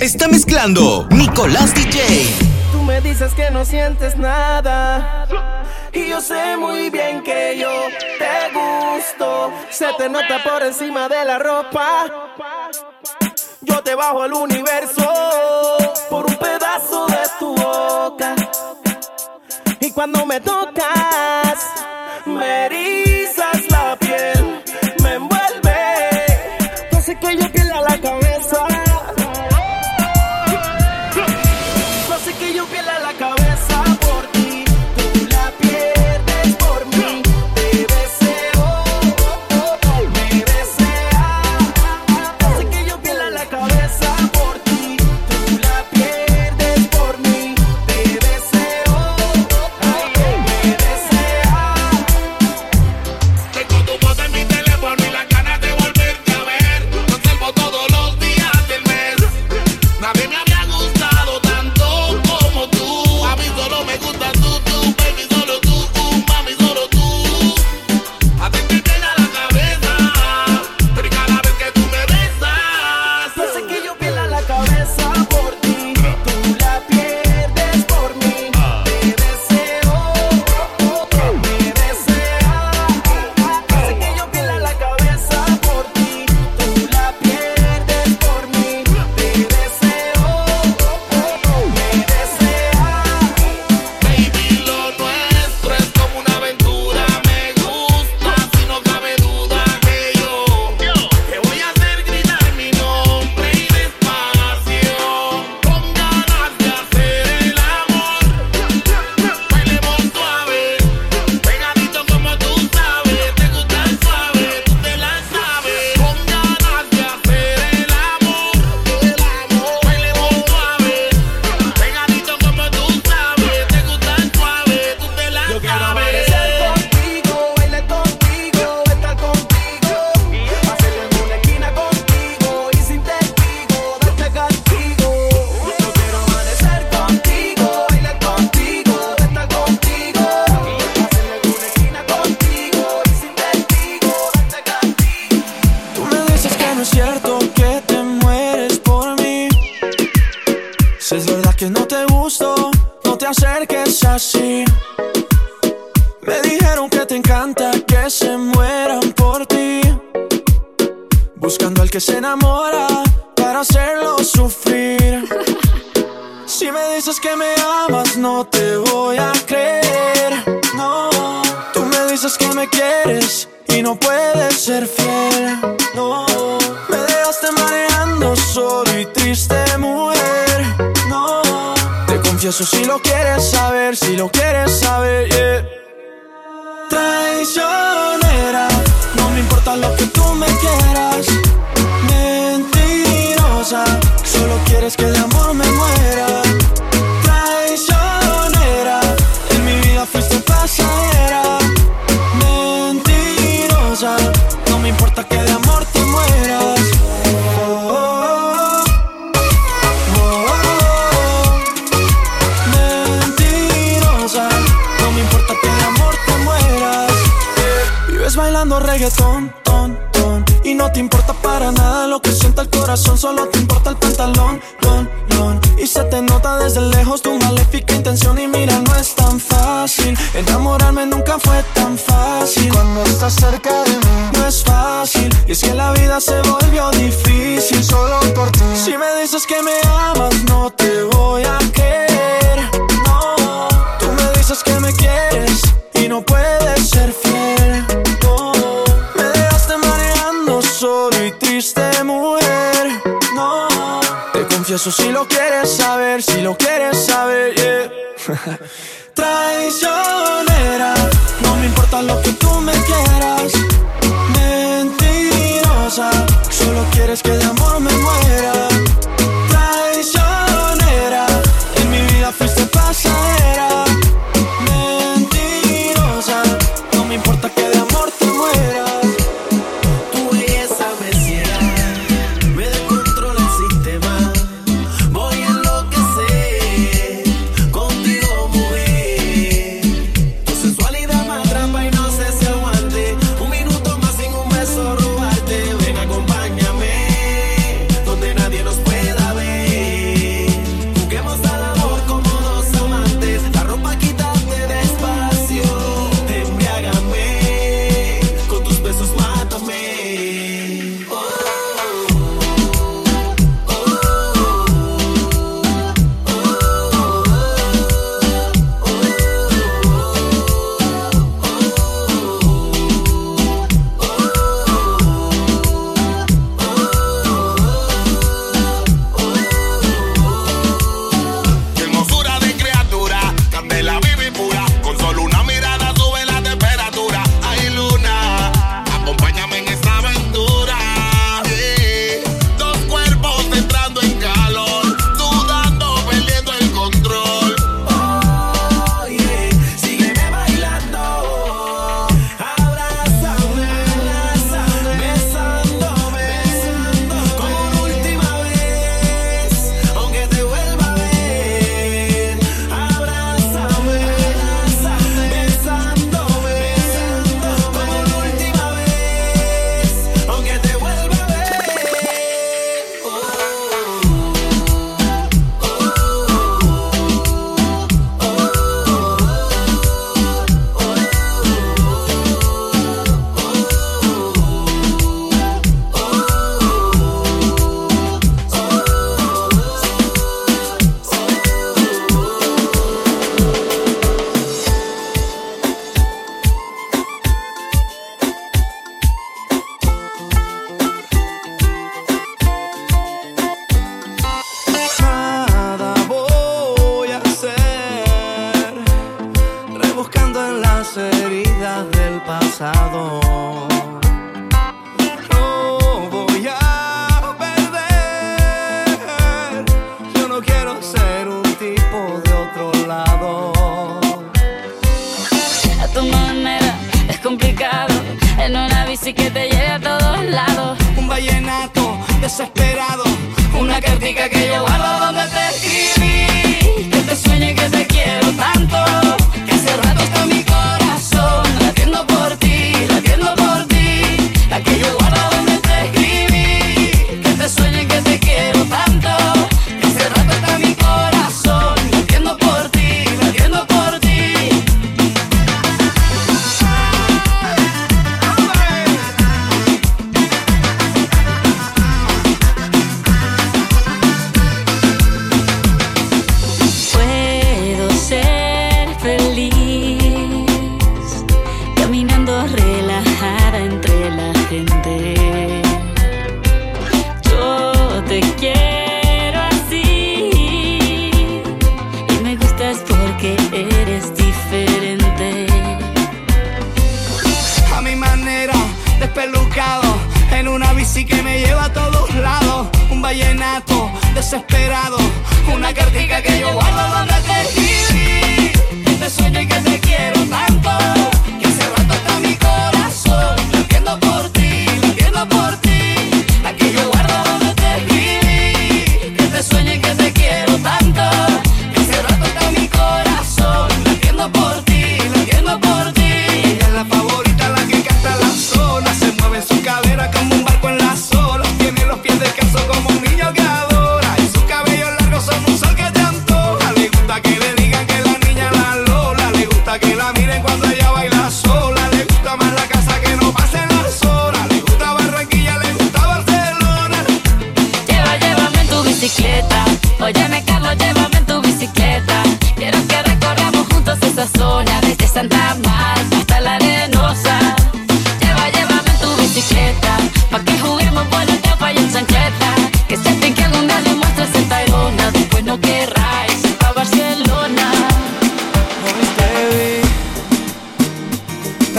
Está mezclando Nicolás DJ. Tú me dices que no sientes nada. Y yo sé muy bien que yo te gusto. Se te nota por encima de la ropa. Yo te bajo al universo por un pedazo de tu boca. Y cuando me tocas, me herido.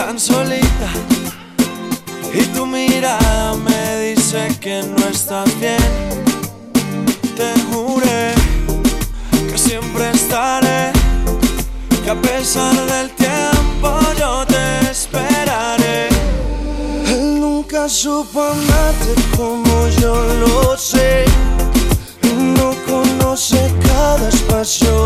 tan solita y tu mirada me dice que no estás bien. Te juré que siempre estaré, que a pesar del tiempo yo te esperaré. Él nunca supo amarte como yo lo sé, y no conoce cada espacio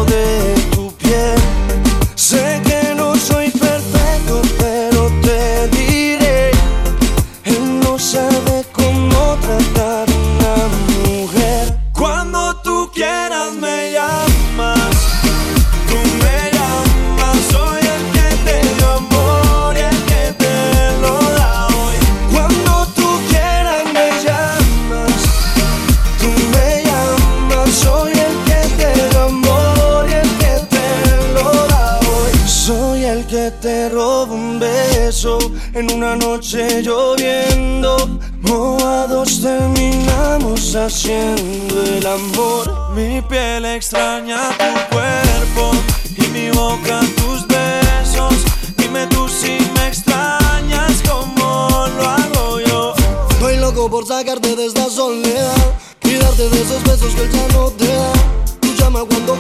una noche lloviendo, mojados terminamos haciendo el amor. Mi piel extraña tu cuerpo y mi boca tus besos. Dime tú si me extrañas como lo hago yo. Estoy loco por sacarte de esta soledad y darte de esos besos que ya no te da. Tú llama cuando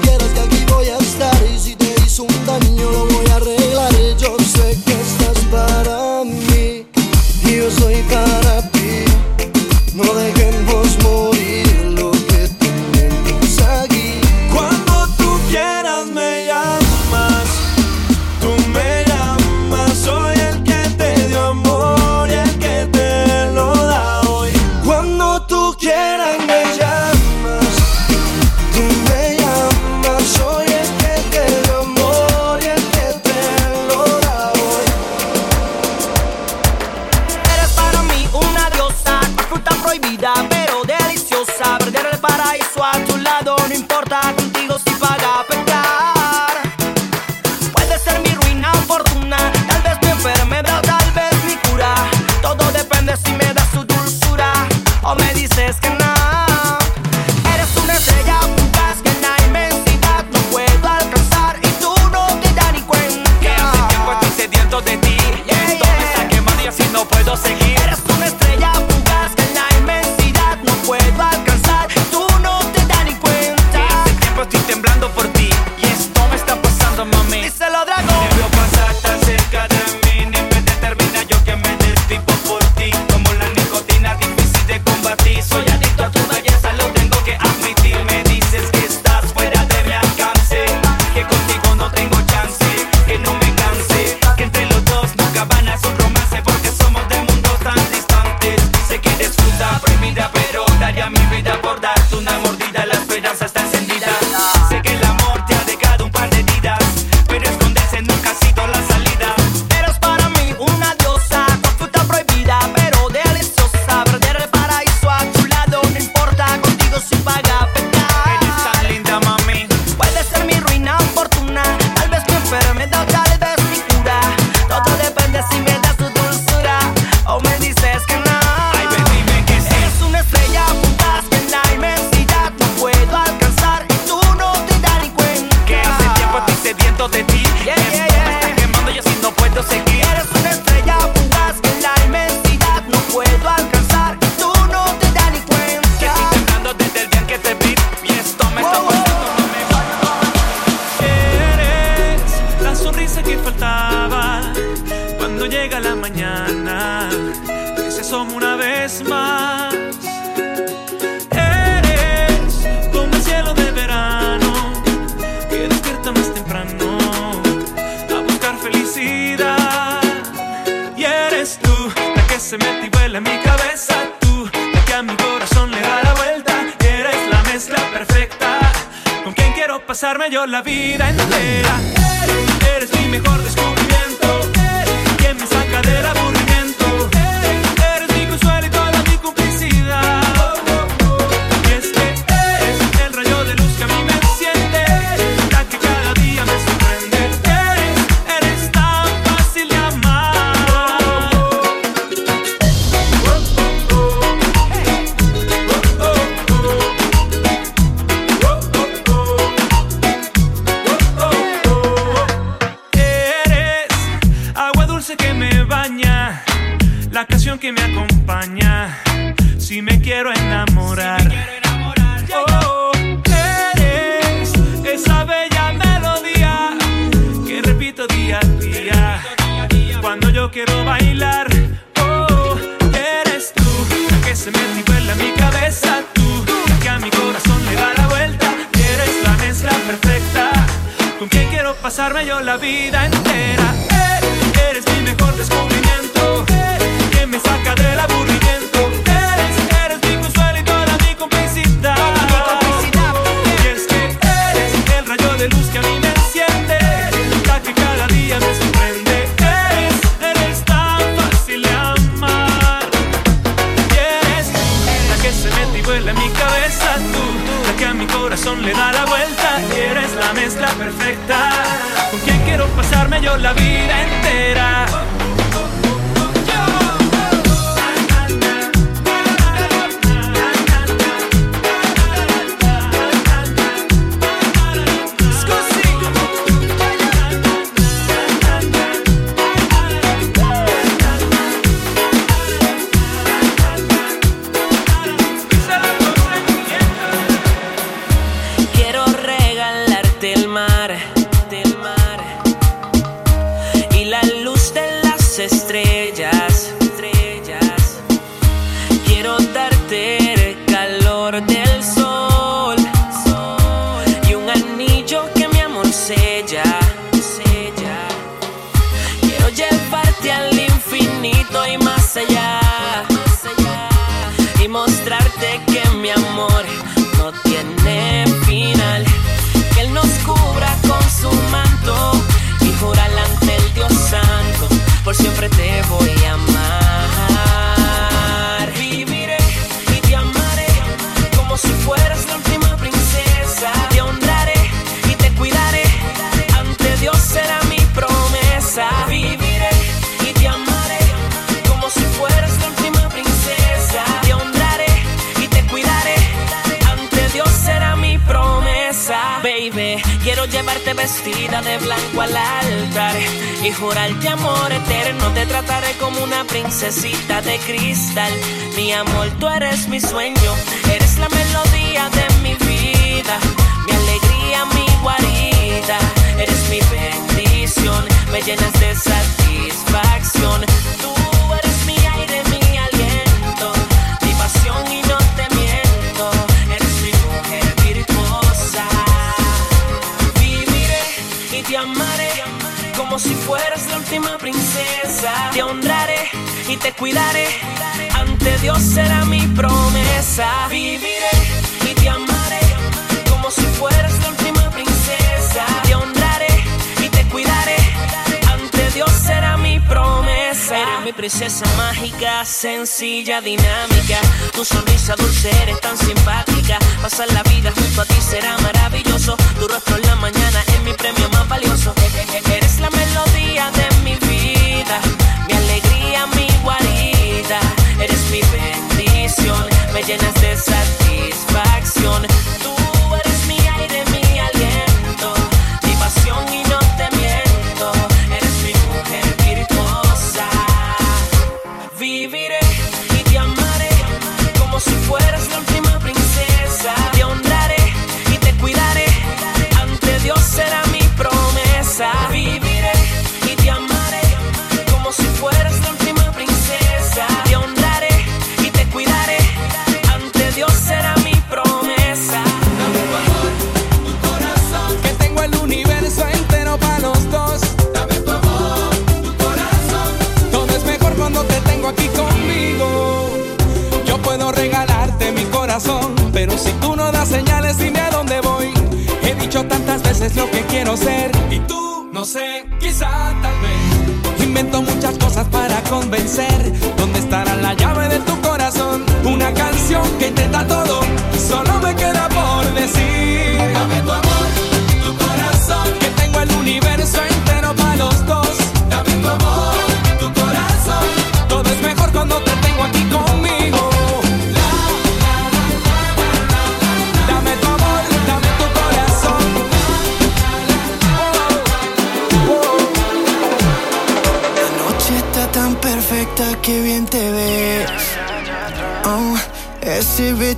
es lo que quiero ser. Y tú, no sé, quizá tal vez. Invento muchas cosas para convencer. ¿Dónde estará la llave de tu corazón? Una canción que te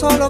solo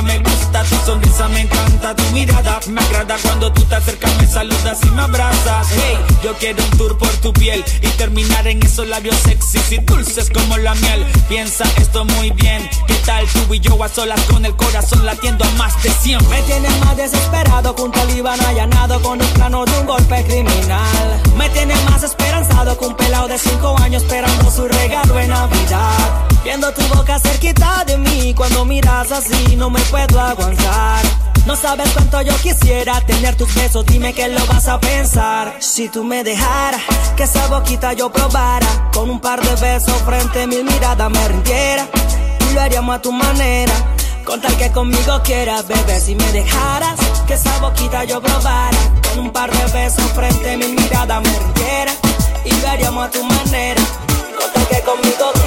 me gusta tu sonrisa, me encanta tu mirada. Me agrada cuando tú te acercas, me saludas y me abrazas. Hey, yo quiero un tour por tu piel y terminar en esos labios sexys y dulces como la miel. Piensa esto muy bien. ¿Qué tal tú y yo a solas con el corazón latiendo a más de 100? Me tienes más desesperado junto al Líbano allanado con un plano de un golpe criminal. Me tienes más esperanzado que un pelado de 5 años esperando su regalo en Navidad. Viendo tu boca cerquita de mí, cuando miras así no me puedo aguantar. No sabes cuánto yo quisiera tener tus besos, dime que lo vas a pensar. Si tú me dejaras, que esa boquita yo probara, con un par de besos frente a mi mirada me rindiera. Y lo haríamos a tu manera, con tal que conmigo quieras, bebé. Si me dejaras, que esa boquita yo probara, con un par de besos frente a mi mirada me rindiera. Y lo haríamos a tu manera, con tal que conmigo.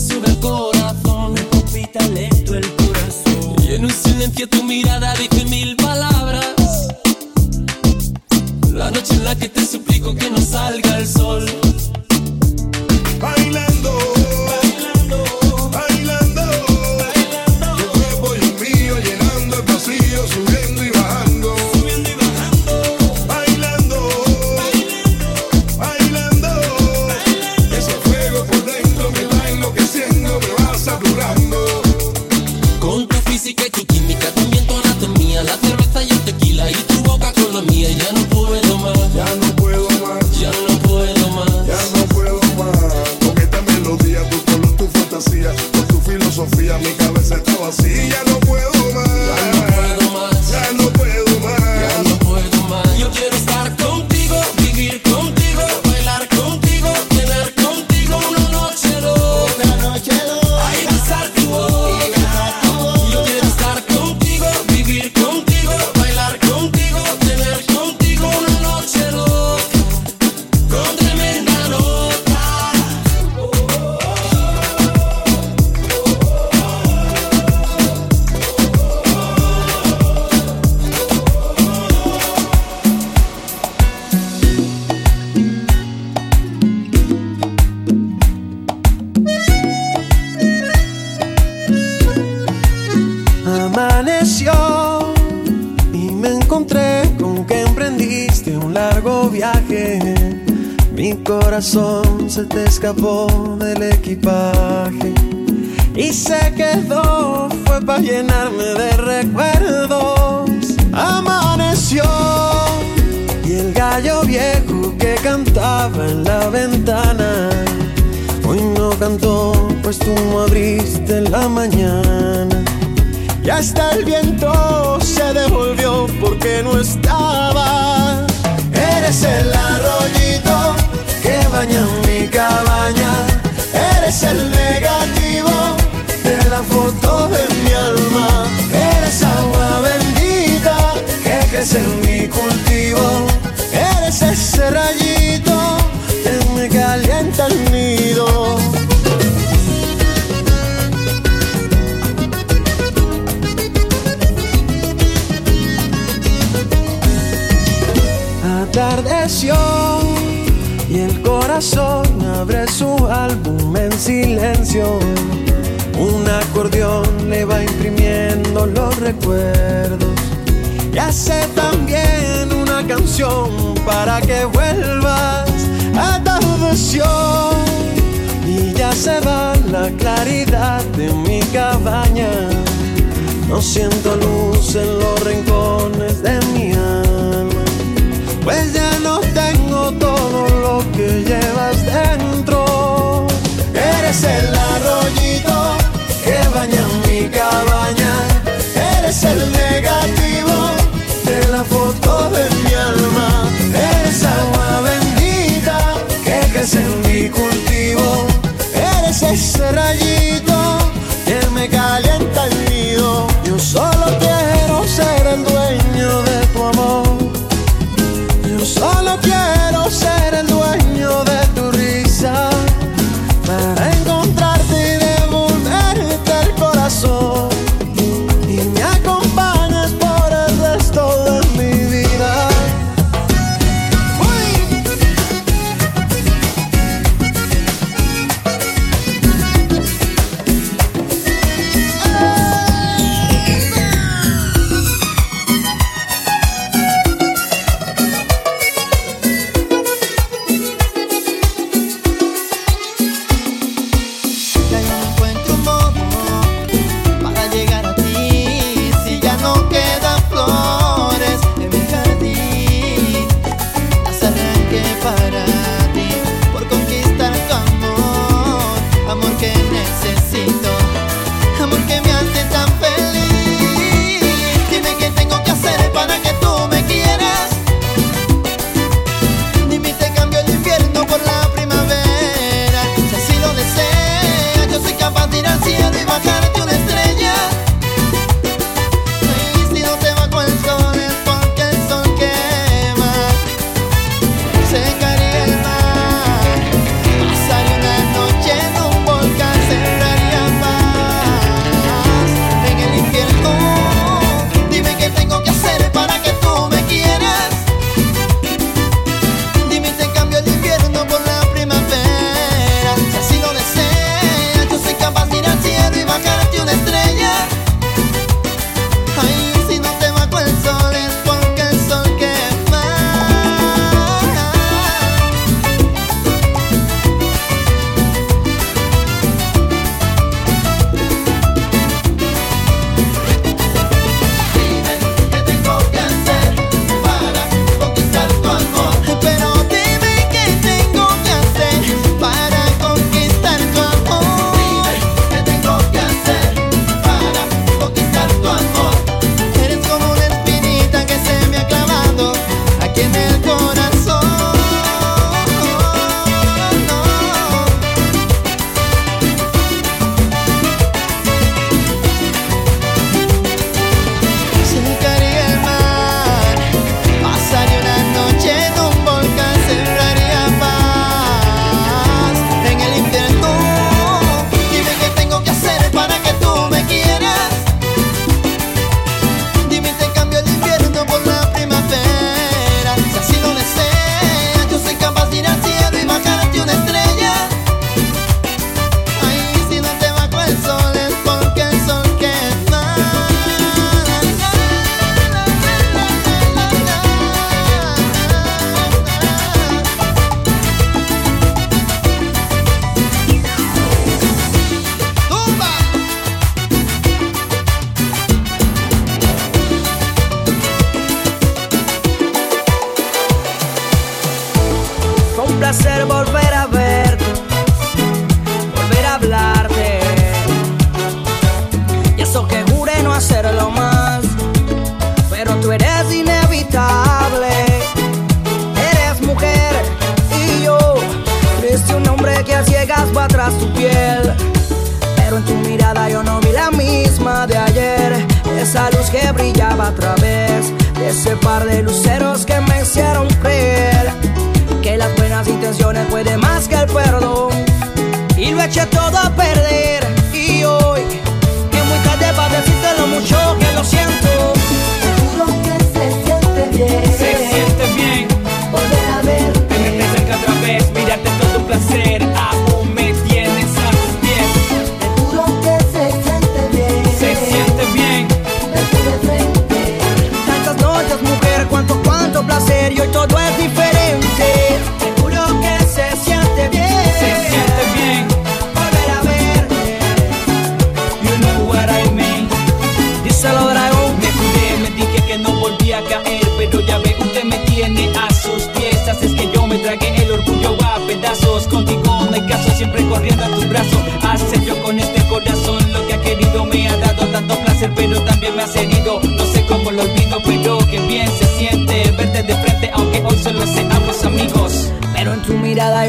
Sube el corazón.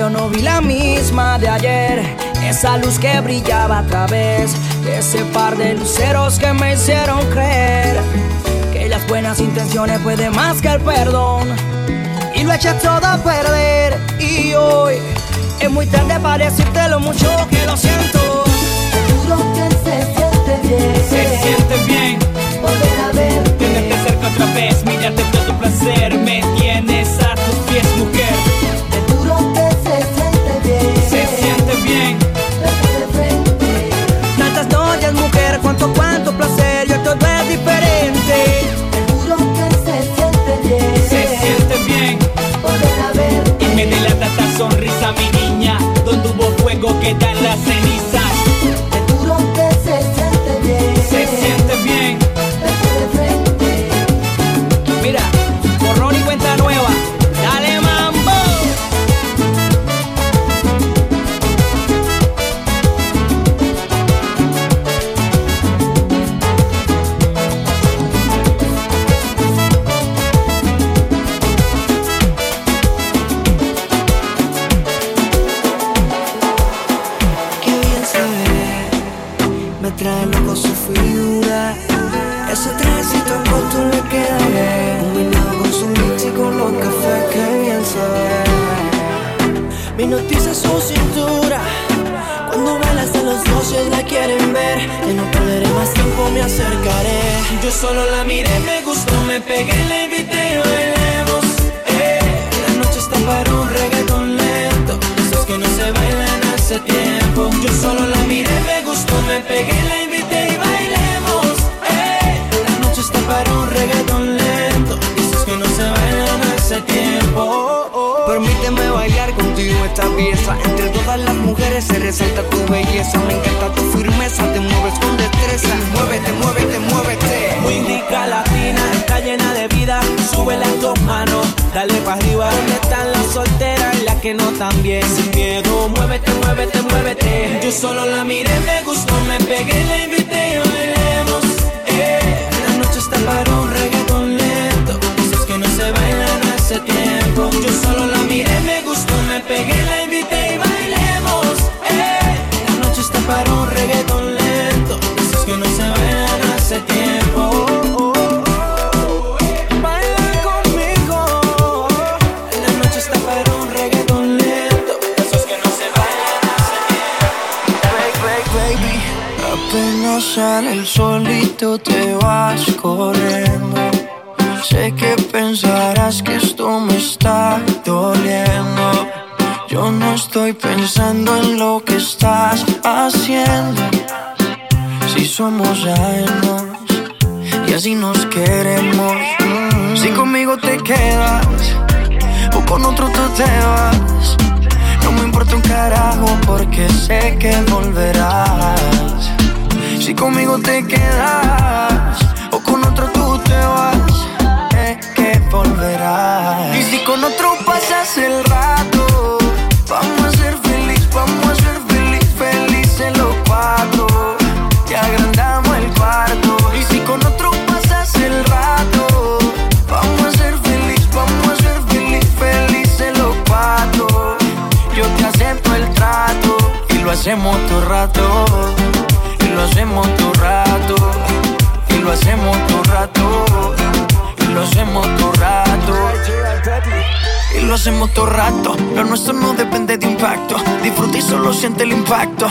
yo no vi la misma de ayer. Esa luz que brillaba a través de ese par de luceros que me hicieron creer que las buenas intenciones pueden más que el perdón. Y lo eché todo a perder. Y hoy es muy tarde para decirte lo mucho que lo siento. Seguro que se siente bien. Se siente bien. Volver a verte. Tenerte cerca otra vez, mirarte todo tu placer. Me tienes a tus pies, mujer. impacto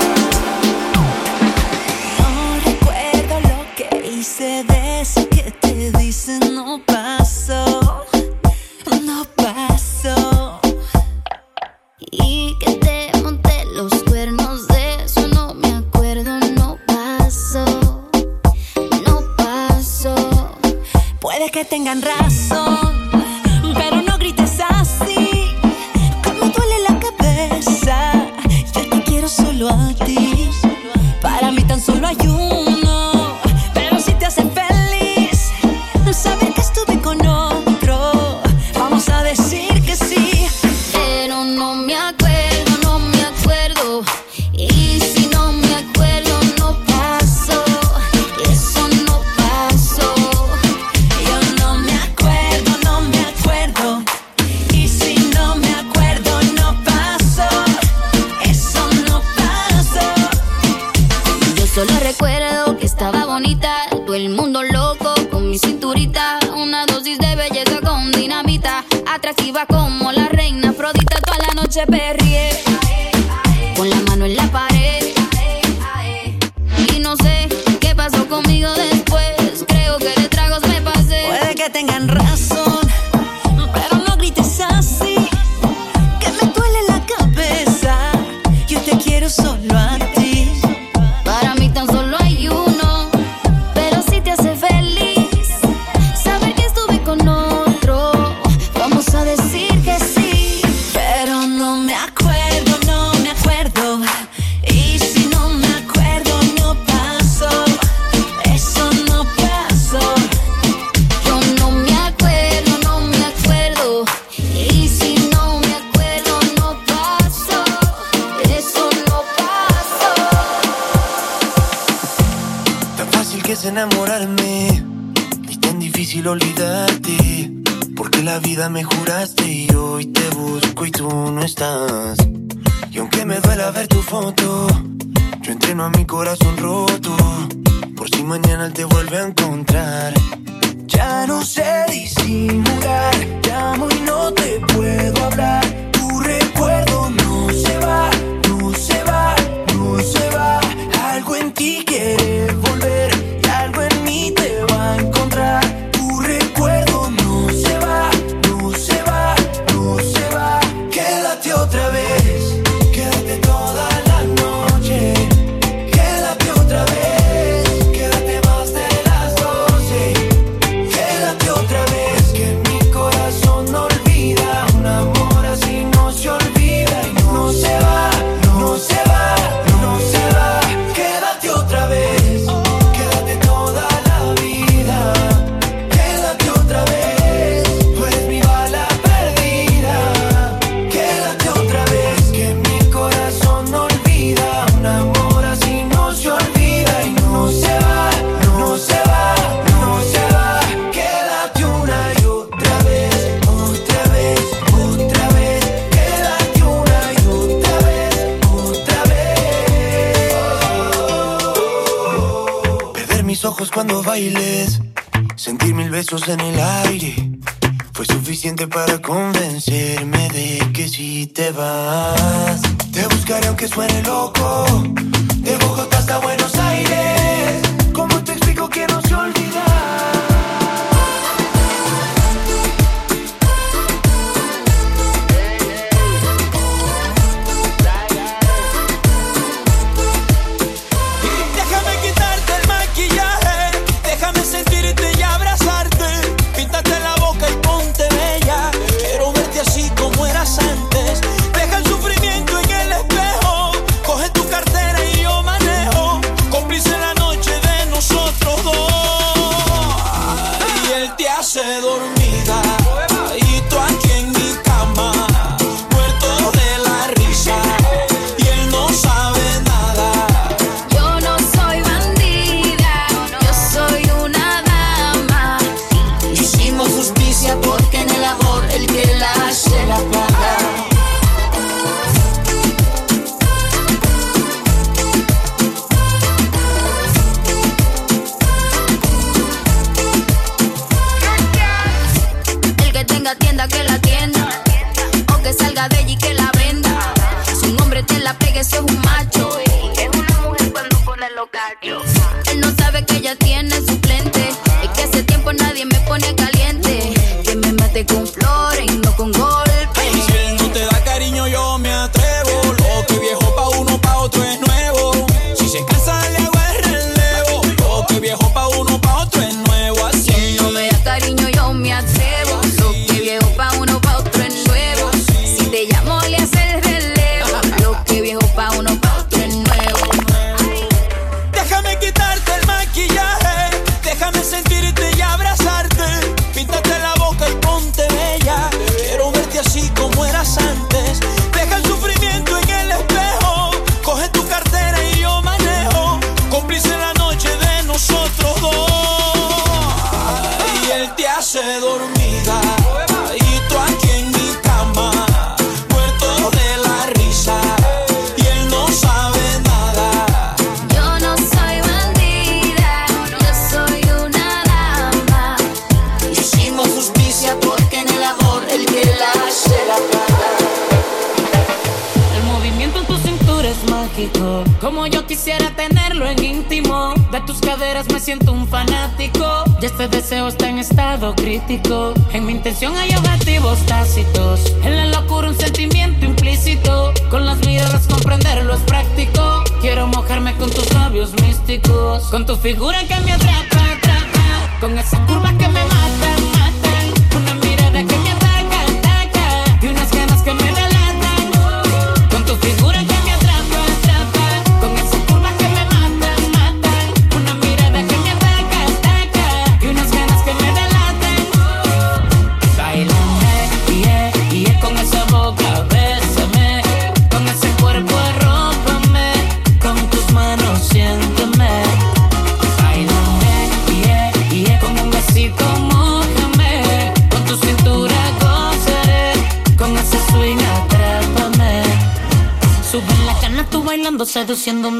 Bailando,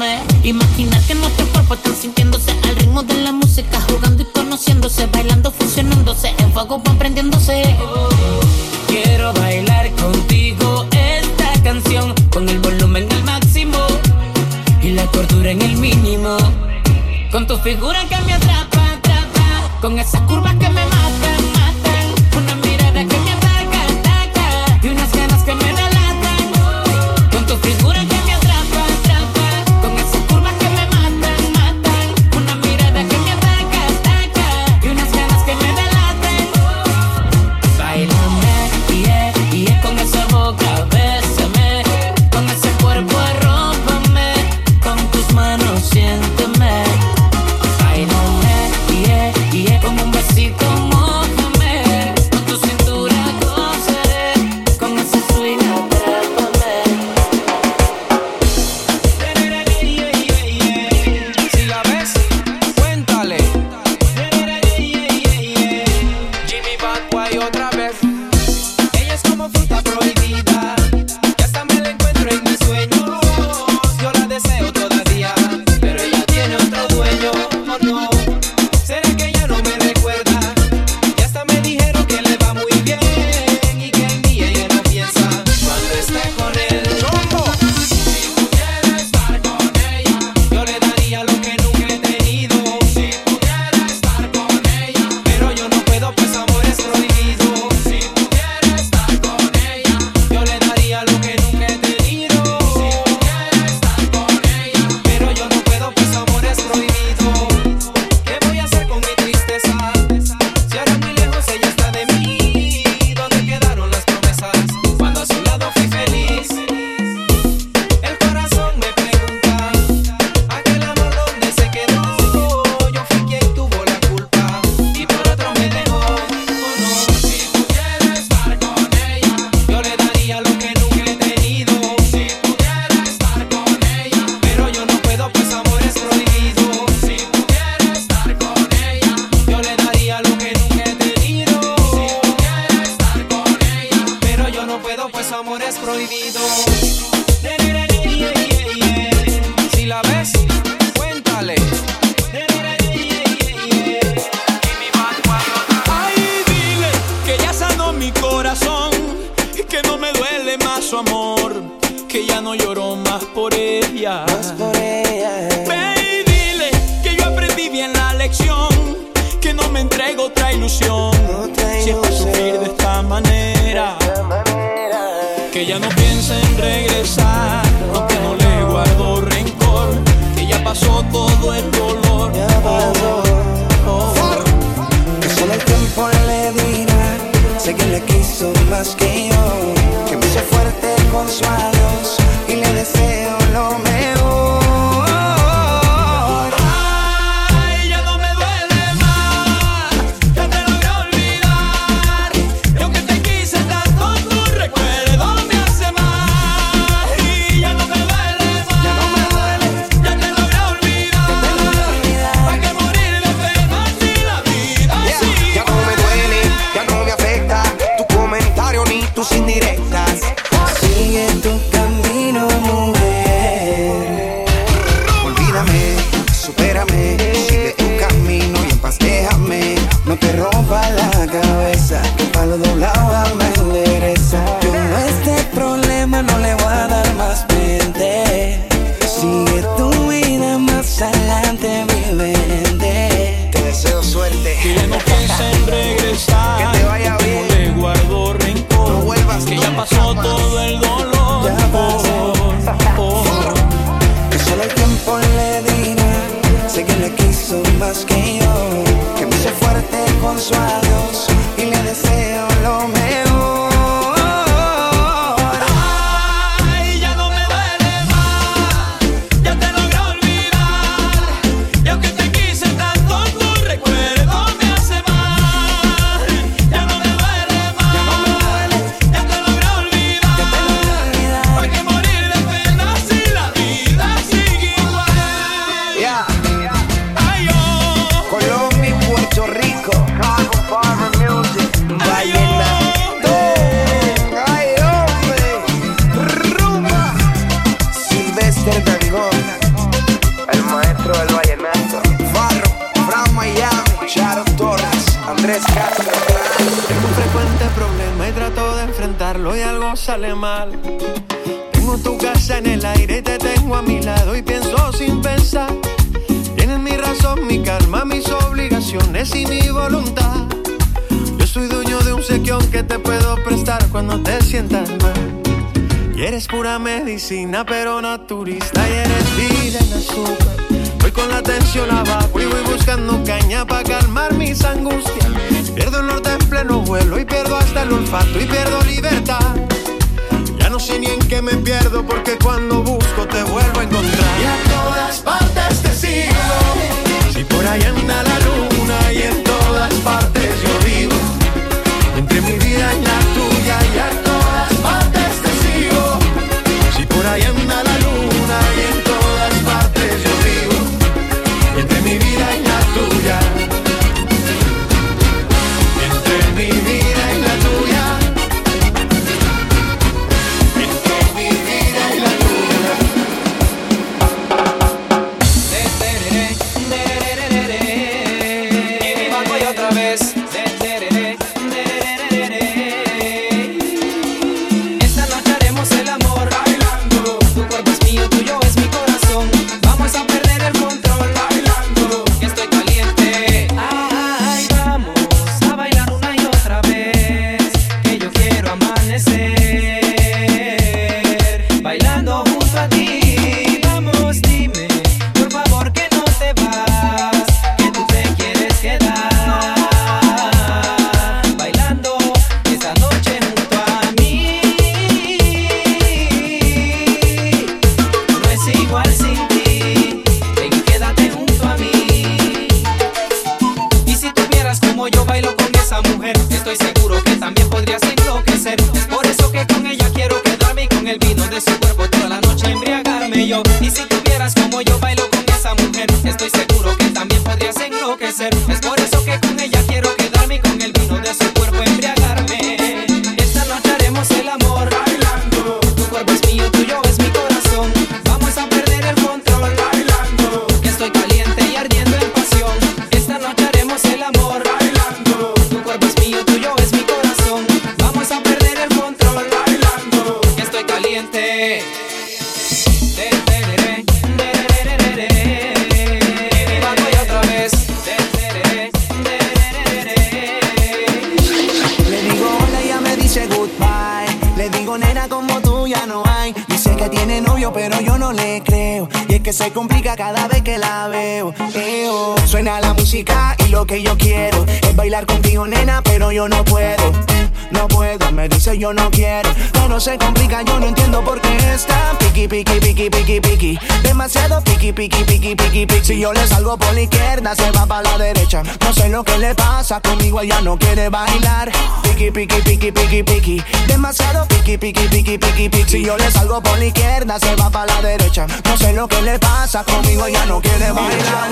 como ya no quiere bailar. Piqui, piqui, piqui, piqui, piqui. Demasiado piqui, piqui, piqui, piqui, piqui. Si yo le salgo por la izquierda, se va para la derecha. No sé lo que le pasa, conmigo ya no quiere bailar.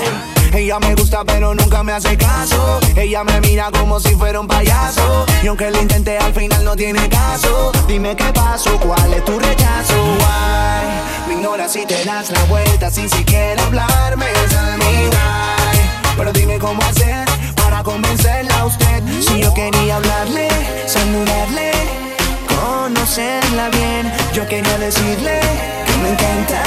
Ella me gusta, pero nunca me hace caso. Ella me mira como si fuera un payaso. Y aunque lo intenté, al final no tiene caso. Dime qué pasó, cuál es tu rechazo. Why? Me ignora si te das la vuelta sin siquiera hablarme. Esa es mi. Pero dime cómo hacer para convencerla a usted. Si yo quería hablarle, saludarle, conocerla bien, yo quería decirle que me encanta.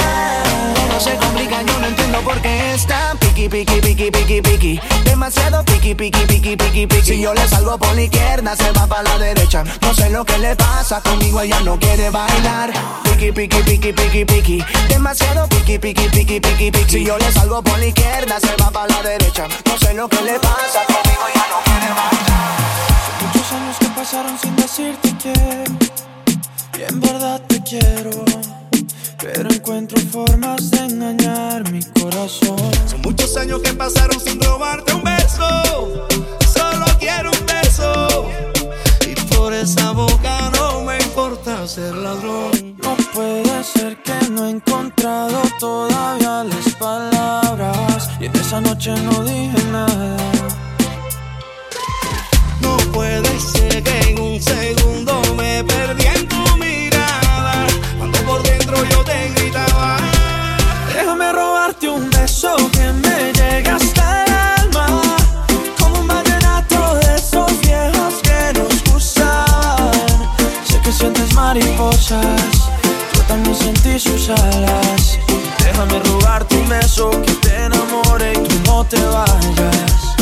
Todo se complica, yo no entiendo por qué está piqui, piqui, piqui, piqui, piqui. Demasiado piqui, piqui, piqui, piqui, piqui. Si yo le salgo por la izquierda, se va para la derecha. No sé lo que le pasa, conmigo ella no quiere bailar. Piqui, piqui, piqui, piqui, piqui. Demasiado piqui, piqui, piqui, piqui, piqui. Si yo le salgo por la izquierda, se va para la derecha. No sé lo que le pasa, conmigo ella no quiere bailar. Muchos años que pasaron sin decirte quiero Y en verdad te quiero Pero encuentro formas de engañar mi corazón Son muchos años que pasaron sin robarte un beso. Solo quiero un beso. Y por esa boca no me importa ser ladrón. Ser que no he encontrado todavía las palabras. Y en esa noche no dije nada. No puede ser que en un segundo me perdí en tu mirada. Cuando por dentro yo te gritaba. Déjame robarte un beso que me llegue hasta el alma. Como un vallenato de esos viejos que nos gustaban Sé que sientes mariposas, también sentí sus alas. Déjame robarte un beso que te enamore y tú no te vayas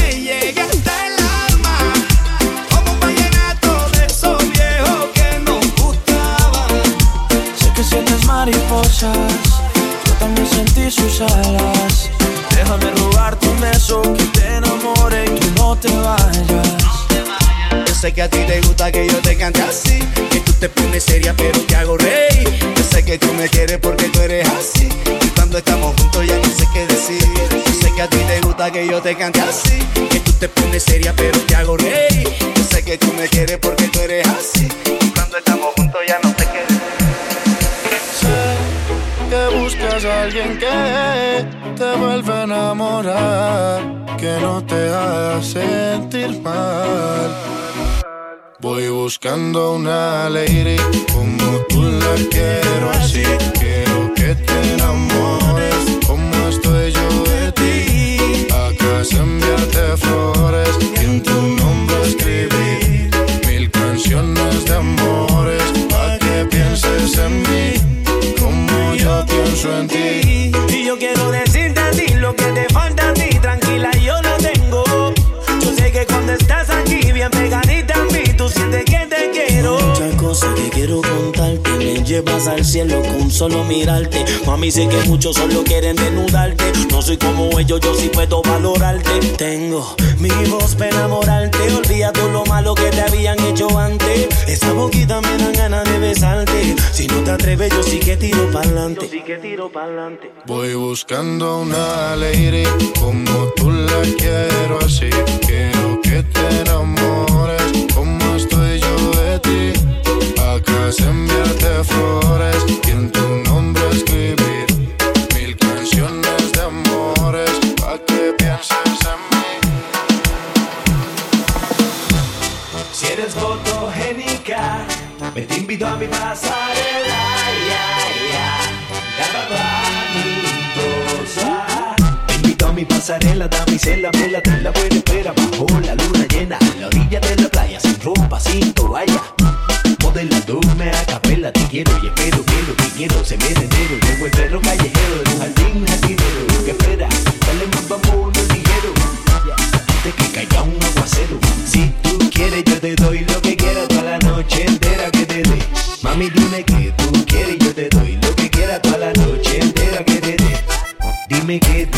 me llegue sé que a ti te gusta que yo te cante así, que tú te pones seria pero te hago reír. Yo sé que tú me quieres porque tú eres así, y cuando estamos juntos ya no sé qué decir. Yo sé que a ti te gusta que yo te cante así, que tú te pones seria pero te hago reír. Yo sé que tú me quieres porque tú eres así, y cuando estamos juntos ya no sé qué decir. Sé que buscas a alguien que te vuelva a enamorar, que no te haga sentir mal. Voy buscando una lady como tú la quiero así. Quiero que te enamores como estoy yo de ti. A casa enviarte flores y en tu nombre escribir mil canciones de amores para que pienses en mí como yo pienso en ti. Tú sientes que te quiero. Muchas cosas que quiero contarte Me llevas al cielo con solo mirarte. Mami, sé que muchos solo quieren desnudarte. No soy como ellos, yo sí puedo valorarte. Tengo mi voz para enamorarte Olvida todo lo malo que te habían hecho antes. Esa boquita me dan ganas de besarte. Si no te atreves, yo sí que tiro pa'lante. Yo sí que tiro pa'lante. Voy buscando una lady como tú la quiero así. Quiero que te enamores. Como ti. A casa enviarte flores y en tu nombre escribir mil canciones de amores para que pienses en mí. Si eres fotogénica, me te invito a mi pasarela. Pasarela, damisela, vela, tras la buena espera bajo la luna llena, a la orilla de la playa, sin ropa, sin toalla. Modelándome a capela, te quiero y espero que lo que quiero se me entero. Llevo el perro callejero de un jardín jardinero. ¿Qué espera? Dale más vámonos ligero. Antes que caiga un aguacero. Si tú quieres, yo te doy lo que quieras toda la noche entera que te dé. Mami, dime que tú quieres, yo te doy lo que quieras toda la noche entera que te dé. Dime que tú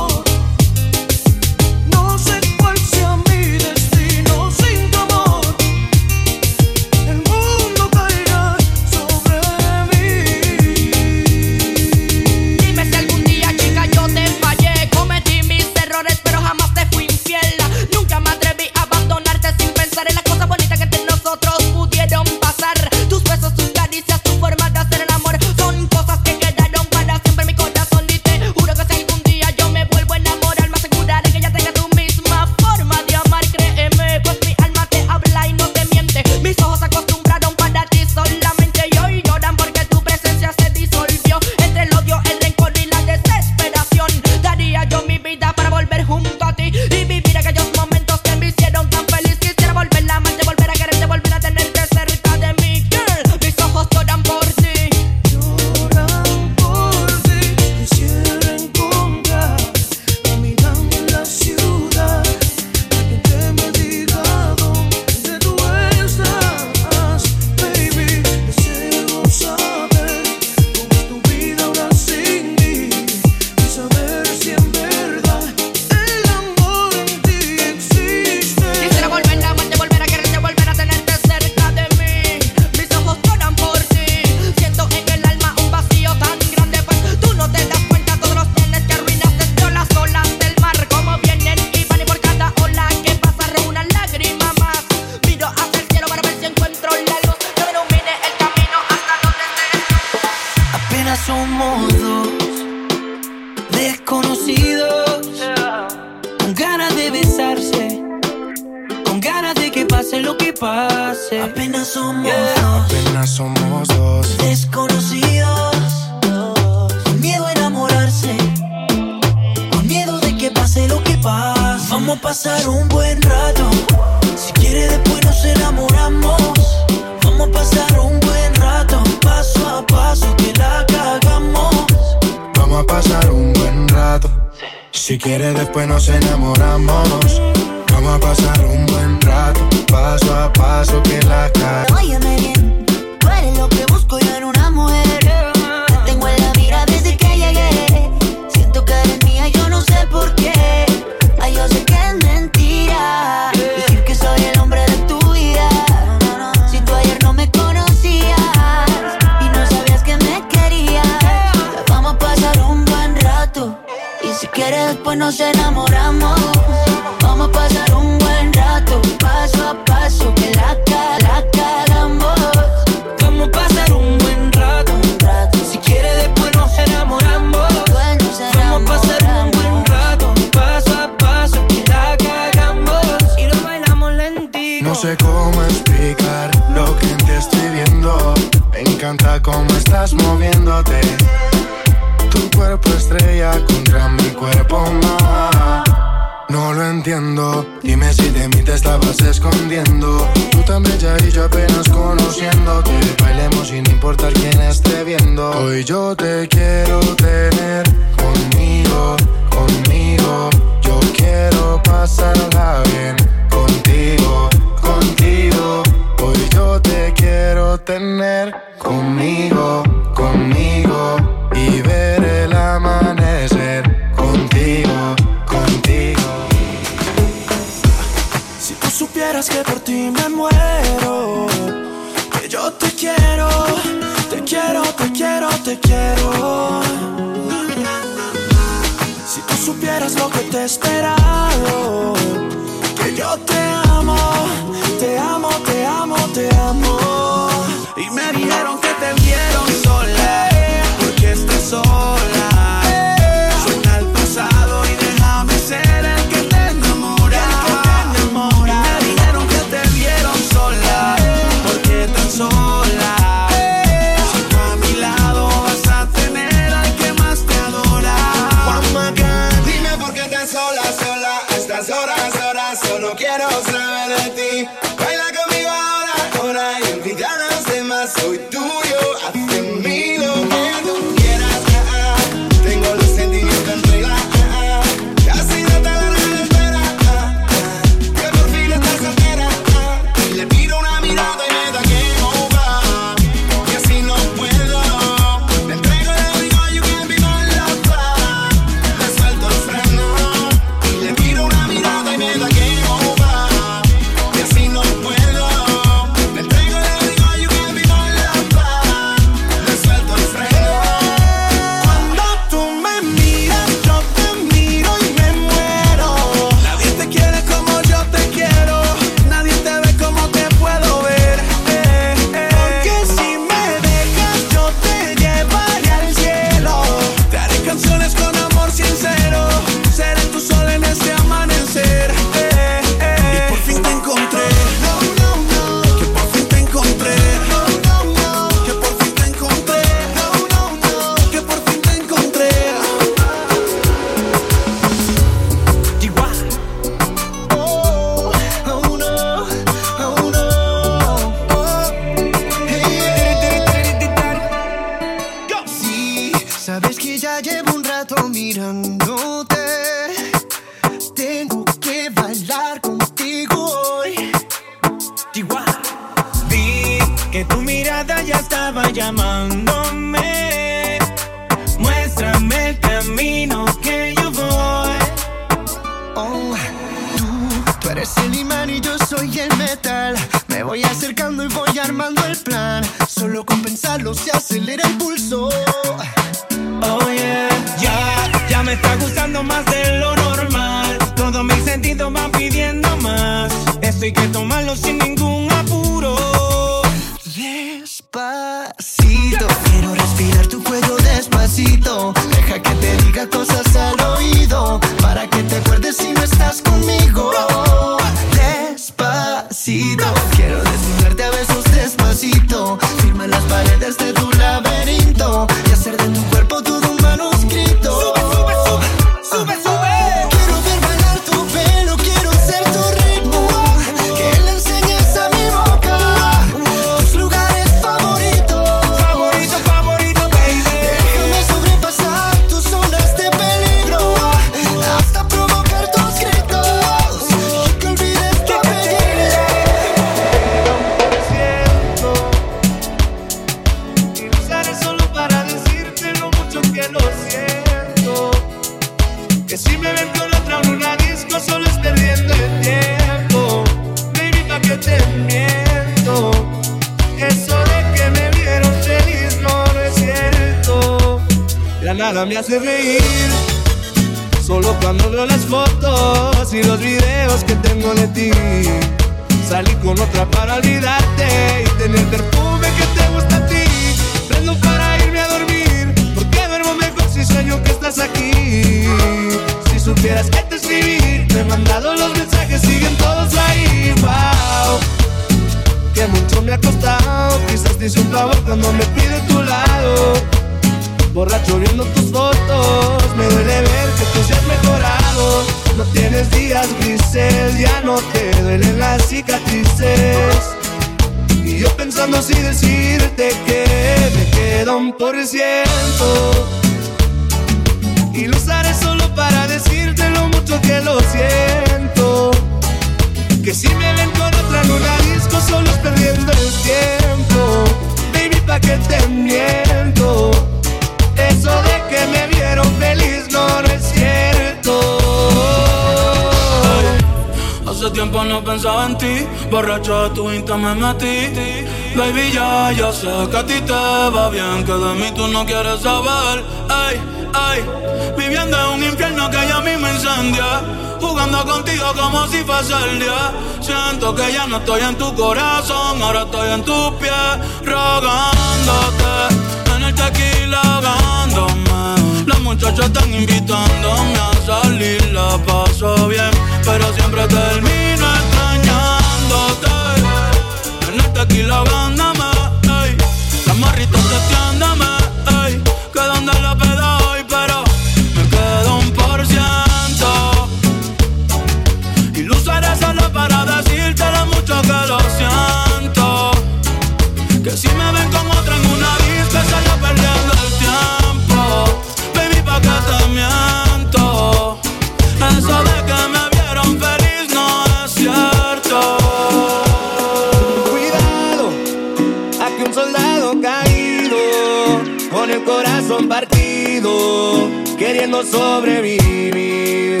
Sobrevivir.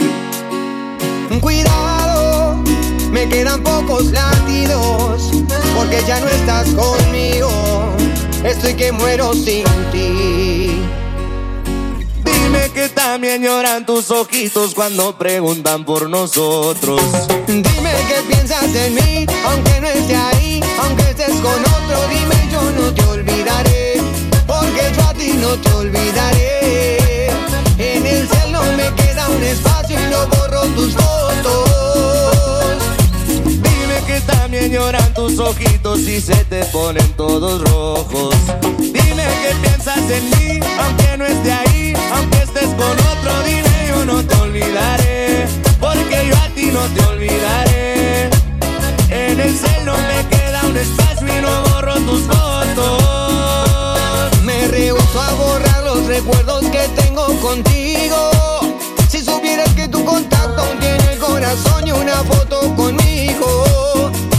Cuidado, me quedan pocos latidos, porque ya no estás conmigo. Estoy que muero sin ti. Dime que también lloran tus ojitos cuando preguntan por nosotros. Dime qué piensas en mí, aunque no esté ahí, aunque estés con otro. Dime yo no te olvidaré, porque yo a ti no te olvidaré. También lloran tus ojitos y se te ponen todos rojos. Dime que piensas en mí, aunque no esté ahí, aunque estés con otro. Dime yo no te olvidaré, porque yo a ti no te olvidaré. En el cielo me queda un espacio y no borro tus fotos. Me rehuso a borrar los recuerdos que tengo contigo. Si supieras que tu contacto tiene el corazón y una foto conmigo.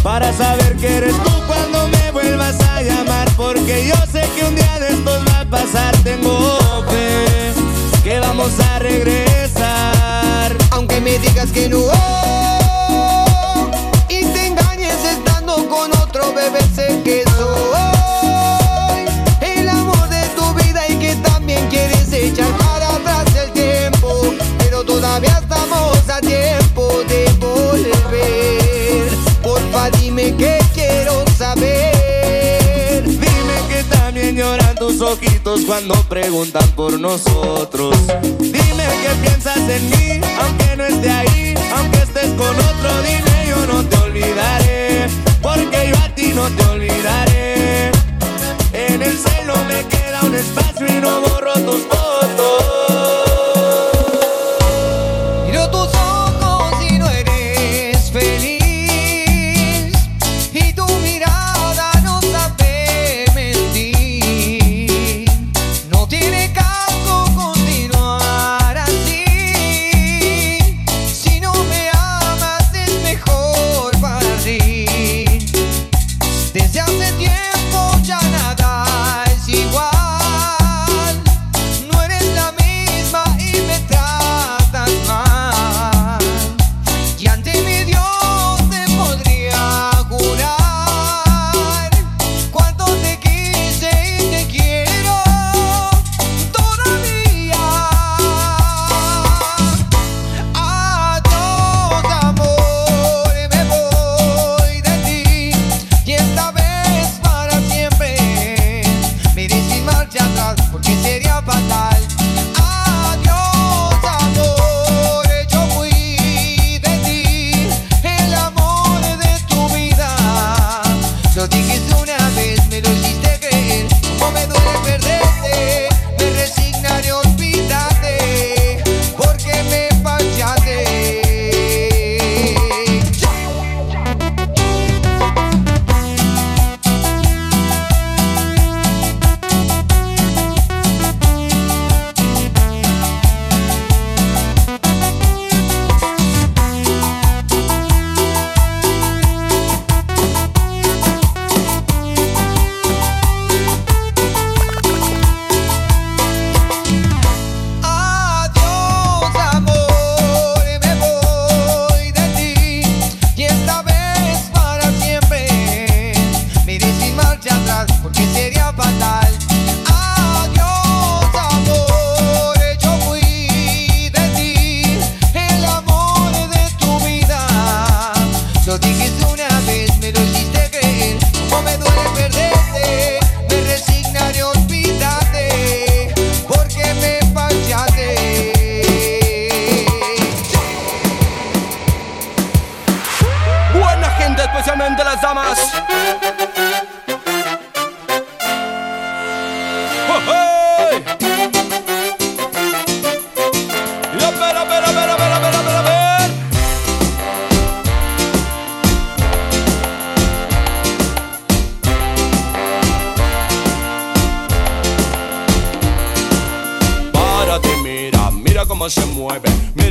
Para saber que eres tú cuando me vuelvas a llamar, porque yo sé que un día de va a pasar. Tengo fe que vamos a regresar. Aunque me digas que no cuando preguntan por nosotros. Dime que piensas en mí, aunque no esté ahí, aunque estés con otro. Dime yo no te olvidaré, porque yo a ti no te olvidaré. En el cielo me queda un espacio y no borro especialmente las damas. ¡Oh, hey! Y a ver, a ver, a ver, a ver, a mira, mira cómo se mueve,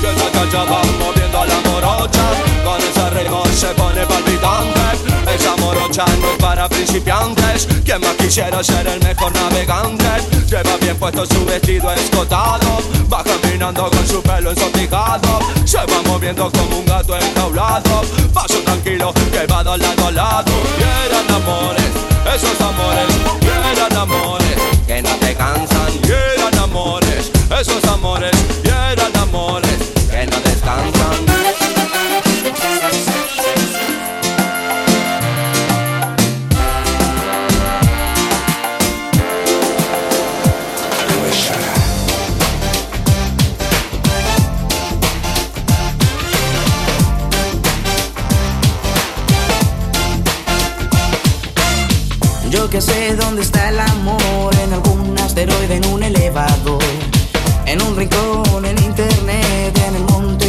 Que esa chacha va moviendo a la morocha. Con ese ritmo se pone palpitante. Esa morocha no es para principiantes. Quien más quisiera ser el mejor navegante. Lleva bien puesto su vestido escotado. Va caminando con su pelo ensortijado Se va moviendo como un gato enjaulado. Paso tranquilo que va de lado a lado. Y amores, esos amores. Y amores que no te cansan. Y amores, esos amores. Y amores no descansan Yo que sé dónde está el amor, en algún asteroide, en un elevador, en un rincón, en internet, en el monte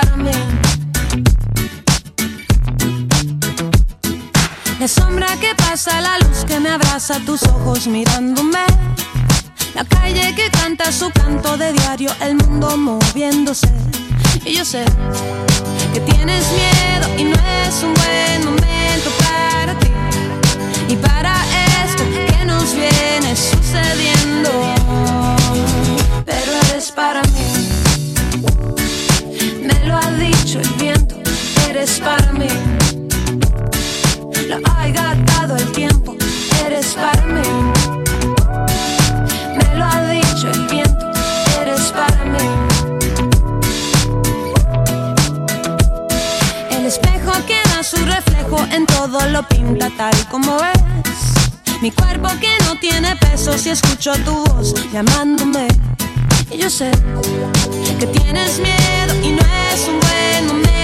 para. La sombra que pasa, la luz que me abraza, tus ojos mirándome. La calle que canta su canto de diario, el mundo moviéndose. Y yo sé que tienes miedo y no es un buen momento para ti. Y para esto que nos viene sucediendo. eres para mí. Lo ha gastado el tiempo, eres para mí. Me lo ha dicho el viento, eres para mí. El espejo que da su reflejo en todo lo pinta tal como es. Mi cuerpo que no tiene peso si escucho tu voz llamándome. Y yo sé que tienes miedo y no es un buen momento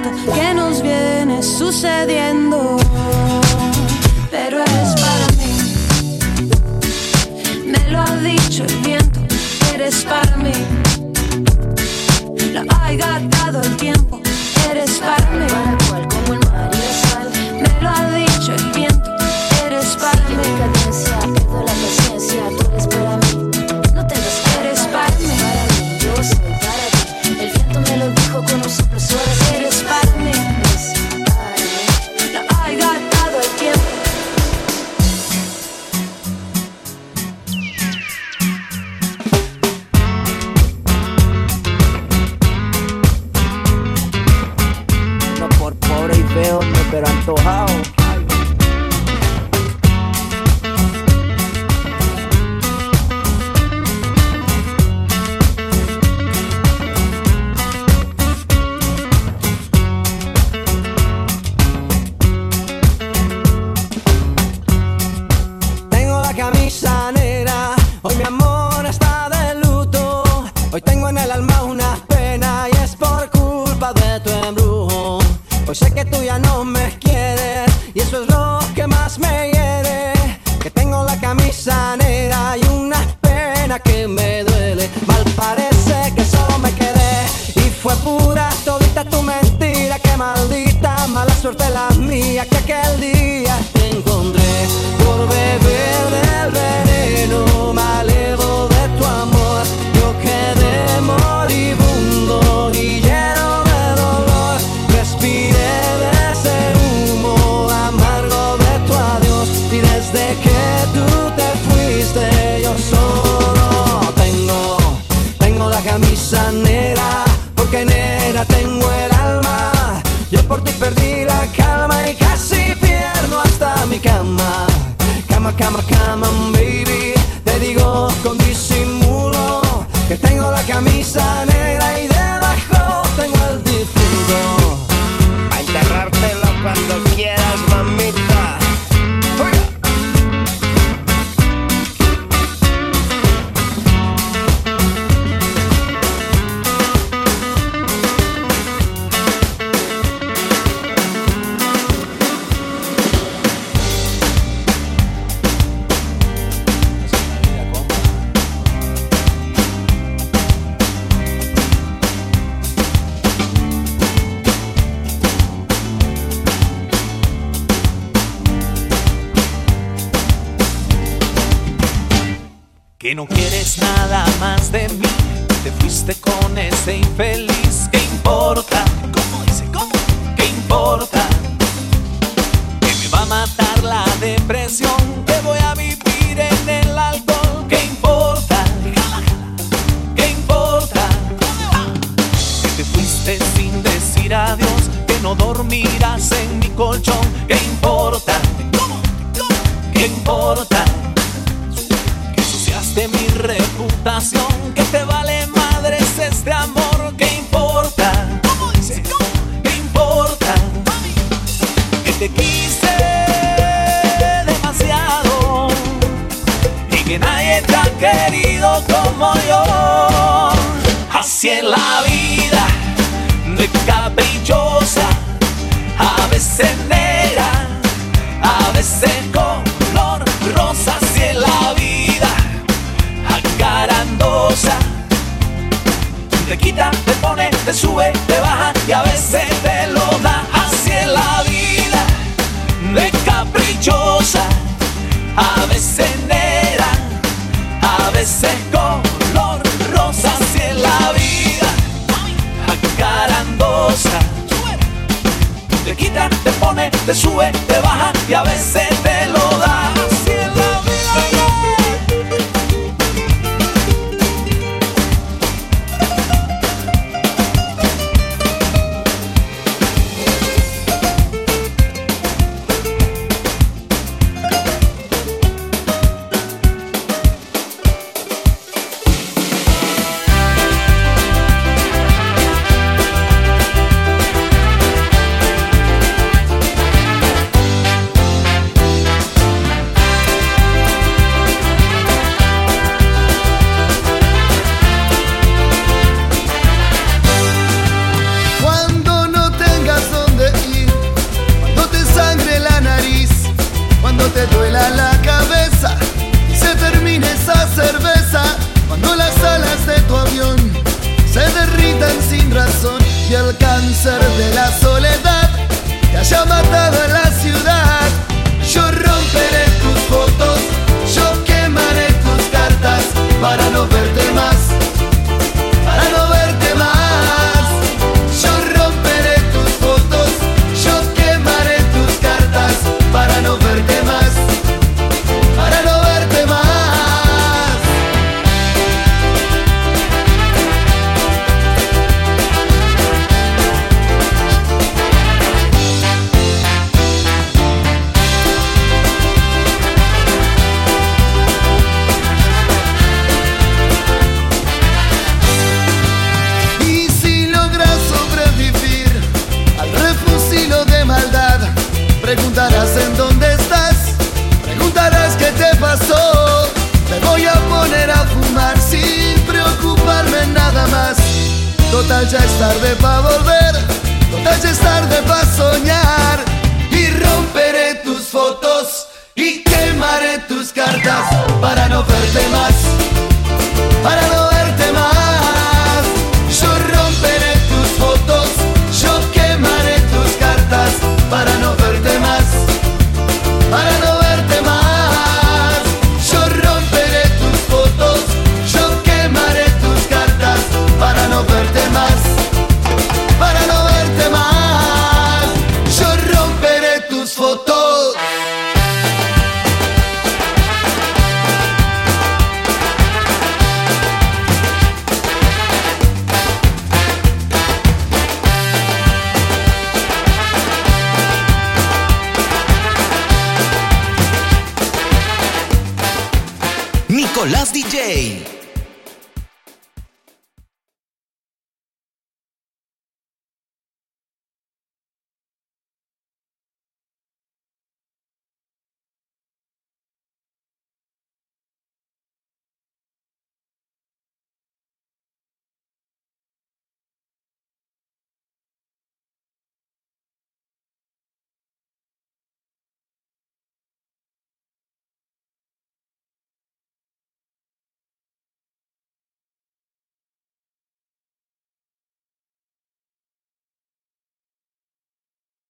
que nos viene sucediendo. Pero es para mí, me lo ha dicho el viento, eres para mí. Lo ha dado el tiempo, eres para mí. So how?